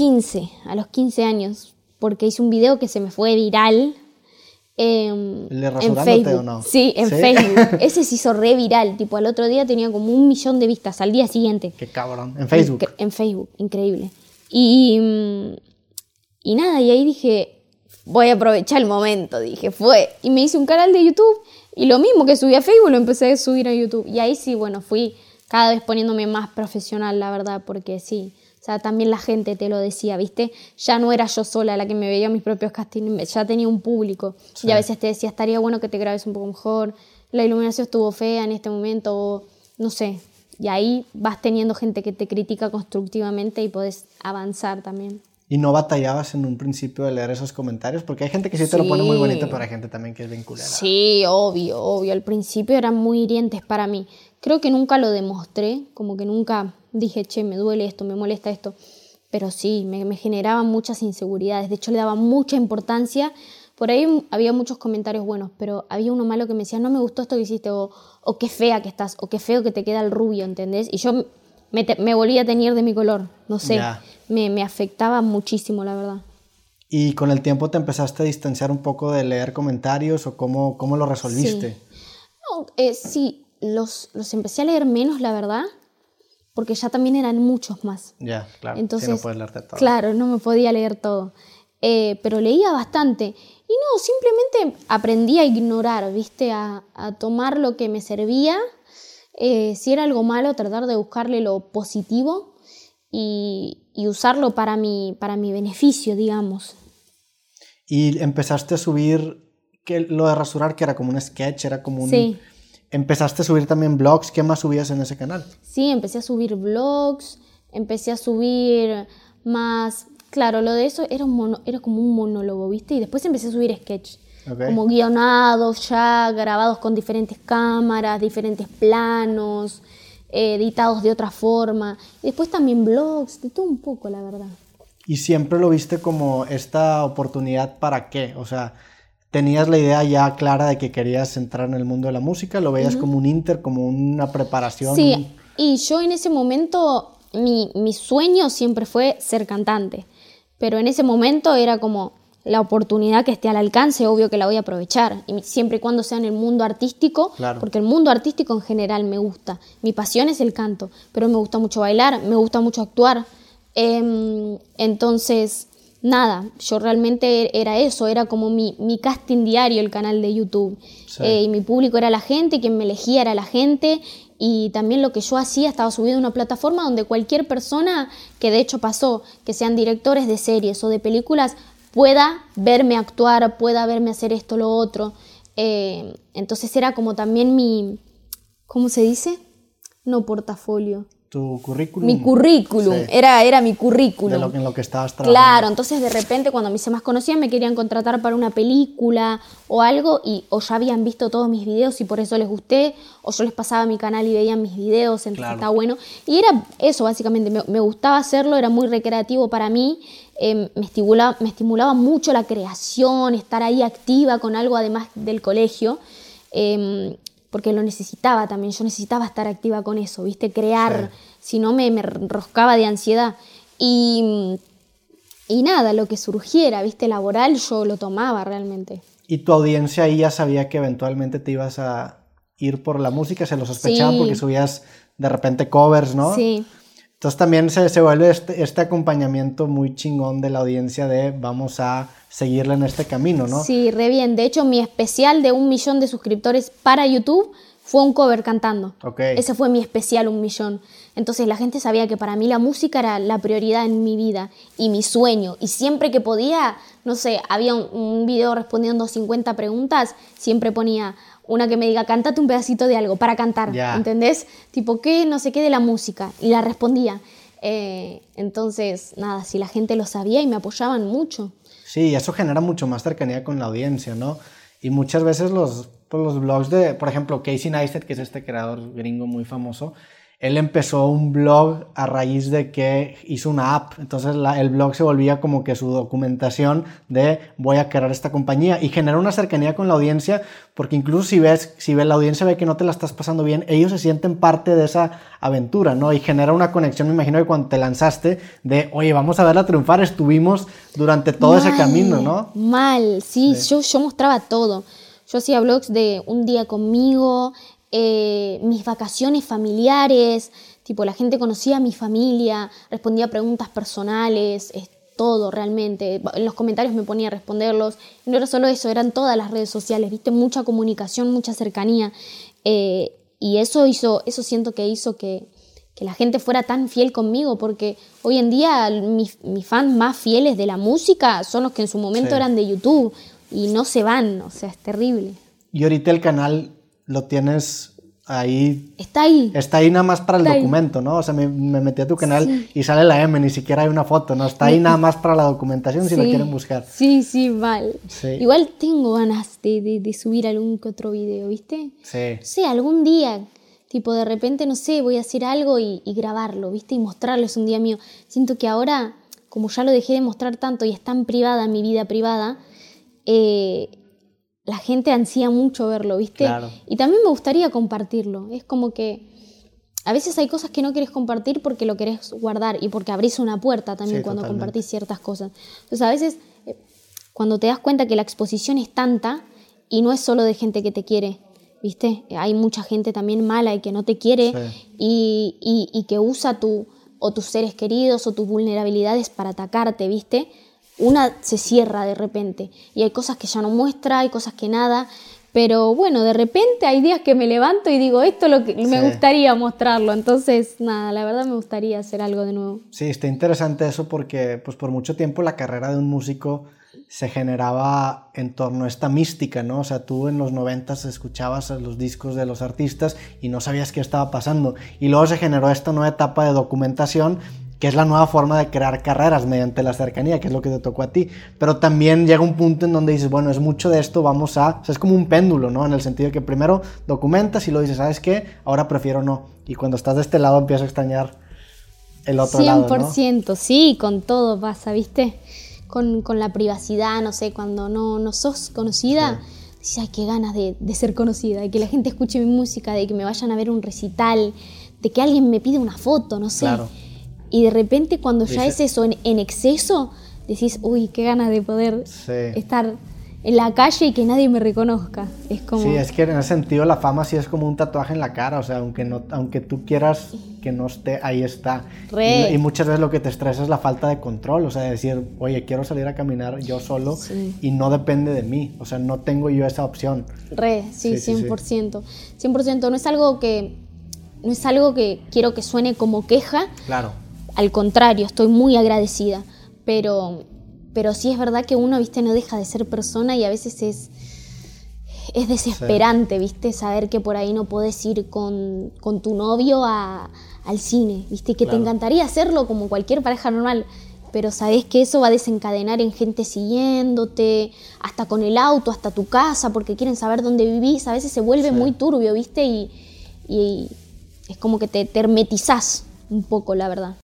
15, a los 15 años, porque hice un video que se me fue viral. ¿El de en Facebook. o no? Sí, en ¿Sí? Facebook. Ese se hizo re viral. Tipo, al otro día tenía como un millón de vistas al día siguiente. Qué cabrón. En Facebook. Incre- en Facebook, increíble. Y, mm, y nada, y ahí dije, voy a aprovechar el momento, dije, fue. Y me hice un canal de YouTube y lo mismo que subí a Facebook lo empecé a subir a YouTube. Y ahí sí, bueno, fui cada vez poniéndome más profesional, la verdad, porque sí. O sea, también la gente te lo decía, ¿viste? Ya no era yo sola la que me veía mis propios castings, ya tenía un público. Y a veces te decía, estaría bueno que te grabes un poco mejor, la iluminación estuvo fea en este momento, o no sé. Y ahí vas teniendo gente que te critica constructivamente y podés avanzar también. ¿Y no batallabas en un principio de leer esos comentarios? Porque hay gente que sí te lo pone muy Sí. bonito, pero hay gente también que es bien culera. Sí, obvio, obvio. Al principio eran muy hirientes para mí. Creo que nunca lo demostré, como que nunca dije, che, me duele esto, me molesta esto. Pero sí, me, me generaban muchas inseguridades. De hecho, le daba mucha importancia. Por ahí había muchos comentarios buenos, pero había uno malo que me decía, no me gustó esto que hiciste, o, o qué fea que estás, o qué feo que te queda el rubio, ¿entendés? Y yo me, te- me volvía a tener de mi color, no sé. Me, me afectaba muchísimo, la verdad. ¿Y con el tiempo te empezaste a distanciar un poco de leer comentarios o cómo, cómo lo resolviste? No, eh, sí, los, los empecé a leer menos, la verdad, porque ya también eran muchos más. Ya, claro. Entonces, sí, no puedes leerte todo. Claro, no me podía leer todo. Eh, pero leía bastante. Y no, simplemente aprendí a ignorar, ¿viste? A, a tomar lo que me servía. Eh, si era algo malo, tratar de buscarle lo positivo y, y usarlo para mi, para mi beneficio, digamos. Y empezaste a subir que lo de rasurar, que era como un sketch, era como un... Sí. Empezaste a subir también blogs. ¿Qué más subías en ese canal? Sí, empecé a subir vlogs, empecé a subir más... Claro, lo de eso era, un mono- era como un monólogo, ¿viste? Y después empecé a subir sketch. Como guionados ya, grabados con diferentes cámaras, diferentes planos, eh, editados de otra forma. Y después también blogs, de todo un poco, la verdad. Y siempre lo viste como esta oportunidad para qué? O sea, tenías la idea ya clara de que querías entrar en el mundo de la música, lo veías como un inter, como una preparación. Sí, y yo en ese momento, mi, mi sueño siempre fue ser cantante, pero en ese momento era como la oportunidad que esté al alcance, obvio que la voy a aprovechar, y siempre y cuando sea en el mundo artístico, Claro. porque el mundo artístico en general me gusta, mi pasión es el canto, pero me gusta mucho bailar, me gusta mucho actuar, Em, entonces... Nada, yo realmente era eso, era como mi, mi casting diario el canal de YouTube. Sí. Eh, y mi público era la gente, quien me elegía era la gente y también lo que yo hacía estaba subido a una plataforma donde cualquier persona, que de hecho pasó, que sean directores de series o de películas, pueda verme actuar, pueda verme hacer esto, lo otro. Eh, entonces era como también mi, ¿cómo se dice? No portafolio. Tu currículum. Mi currículum, Sí. era, era mi currículum. De lo, en lo que estabas trabajando. Claro, entonces de repente cuando me se más conocían me querían contratar para una película o algo y o ya habían visto todos mis videos y por eso les gusté o yo les pasaba mi canal y veían mis videos, entonces Claro. está bueno. Y era eso básicamente, me, me gustaba hacerlo, era muy recreativo para mí, eh, me, estimulaba, me estimulaba mucho la creación, estar ahí activa con algo además del colegio. eh, porque lo necesitaba también, yo necesitaba estar activa con eso, ¿viste? Crear, si no me, me enroscaba de ansiedad. Y, y nada, lo que surgiera, ¿viste? Laboral, yo lo tomaba realmente. Y tu audiencia ahí ya sabía que eventualmente te ibas a ir por la música, se lo sospechaban Sí. porque subías de repente covers, ¿no? Sí, Entonces también se, se vuelve este, este acompañamiento muy chingón de la audiencia de vamos a seguirle en este camino, ¿no? sí, re bien. De hecho, mi especial de un millón de suscriptores para YouTube fue un cover cantando. Ok. Ese fue mi especial, un millón. Entonces la gente sabía que para mí la música era la prioridad en mi vida y mi sueño. Y siempre que podía, no sé, había un, un video respondiendo 50 preguntas, siempre ponía una que me diga, cántate un pedacito de algo para cantar, Ya. ¿entendés? Tipo, ¿qué? No sé qué de la música. Y la respondía. Eh, entonces, nada, si la gente lo sabía y me apoyaban mucho. Sí, eso genera mucho más cercanía con la audiencia, ¿no? Y muchas veces los, pues, los blogs de, por ejemplo, Casey Neistat, que es este creador gringo muy famoso, él empezó un blog a raíz de que hizo una app. Entonces el blog se volvía como que su documentación de voy a crear esta compañía y genera una cercanía con la audiencia porque incluso si ves, si ve, la audiencia ve que no te la estás pasando bien, ellos se sienten parte de esa aventura, ¿no? Y genera una conexión, me imagino que cuando te lanzaste de, oye, vamos a verla triunfar, estuvimos durante todo ese camino, ¿no? Mal, sí, Yo, yo mostraba todo. Yo hacía blogs de un día conmigo, eh, mis vacaciones familiares, tipo la gente conocía a mi familia, respondía preguntas personales, todo realmente. En los comentarios me ponía a responderlos. No era solo eso, eran todas las redes sociales, viste, mucha comunicación, mucha cercanía. Eh, y eso hizo, eso siento que hizo que, la gente fuera tan fiel conmigo, porque hoy en día mis, fans más fieles de la música son los que en su momento eran de YouTube y no se van, o sea, es terrible. Y ahorita el canal lo tienes ahí. Está ahí. Está ahí nada más para el documento, ¿no? O sea, me, metí a tu canal y sale la M, ni siquiera hay una foto, ¿no? Está ahí nada más para la documentación si lo quieren buscar. Sí, sí, vale. Igual tengo ganas de, de, subir algún que otro video, ¿viste? Sí. Sí, algún día, tipo de repente, no sé, voy a hacer algo y, y grabarlo, ¿viste? Y mostrarles un día mío. Siento que ahora, como ya lo dejé de mostrar tanto y es tan privada mi vida privada, eh, la gente ansía mucho verlo, ¿viste? Y también me gustaría compartirlo. Es como que a veces hay cosas que no quieres compartir porque lo querés guardar y porque abrís una puerta también cuando compartís ciertas cosas. Entonces a veces eh, cuando te das cuenta que la exposición es tanta y no es solo de gente que te quiere, ¿viste? Hay mucha gente también mala y que no te quiere y, y que usa tu o tus seres queridos o tus vulnerabilidades para atacarte, ¿viste? Una se cierra de repente y hay cosas que ya no muestra, hay cosas que nada, pero bueno, de repente hay días que me levanto y digo, esto lo que me gustaría mostrarlo, entonces nada, la verdad me gustaría hacer algo de nuevo. Sí, está interesante eso porque pues por mucho tiempo la carrera de un músico se generaba en torno a esta mística, ¿no? O sea, tú en los noventas escuchabas los discos de los artistas y no sabías qué estaba pasando. Y luego se generó esta nueva etapa de documentación que es la nueva forma de crear carreras mediante la cercanía, que es lo que te tocó a ti. Pero también llega un punto en donde dices, bueno, es mucho de esto, vamos a... O sea, es como un péndulo, ¿no? En el sentido de que primero documentas y lo dices, ¿sabes qué? Ahora prefiero no. Y cuando estás de este lado empiezas a extrañar el otro 100%, lado. 100%, sí, con todo pasa, ¿viste? Con, la privacidad, no sé, cuando no, no sos conocida. Dices, ay, qué ganas de, de ser conocida, de que la gente escuche mi música, de que me vayan a ver un recital, de que alguien me pide una foto, no sé. Claro. Y de repente cuando ya es eso en, exceso, decís, uy, qué ganas de poder estar en la calle y que nadie me reconozca. Es como... Sí, es que en ese sentido la fama sí es como un tatuaje en la cara, o sea, aunque, no, aunque tú quieras que no esté, ahí está. Y, muchas veces lo que te estresa es la falta de control, o sea, decir, oye, quiero salir a caminar yo solo y no depende de mí, o sea, no tengo yo esa opción. Re, sí, sí 100%. 100%, no es algo que... No es algo que quiero que suene como queja. Claro al contrario, estoy muy agradecida, pero, pero sí es verdad que uno, viste, no deja de ser persona y a veces es, es desesperante, viste, saber que por ahí no puedes ir con, tu novio al cine, viste, que te encantaría hacerlo como cualquier pareja normal, pero sabes que eso va a desencadenar en gente siguiéndote, hasta con el auto, hasta tu casa, porque quieren saber dónde vivís, a veces se vuelve muy turbio, viste, y, y es como que te, te hermetizás un poco, la verdad.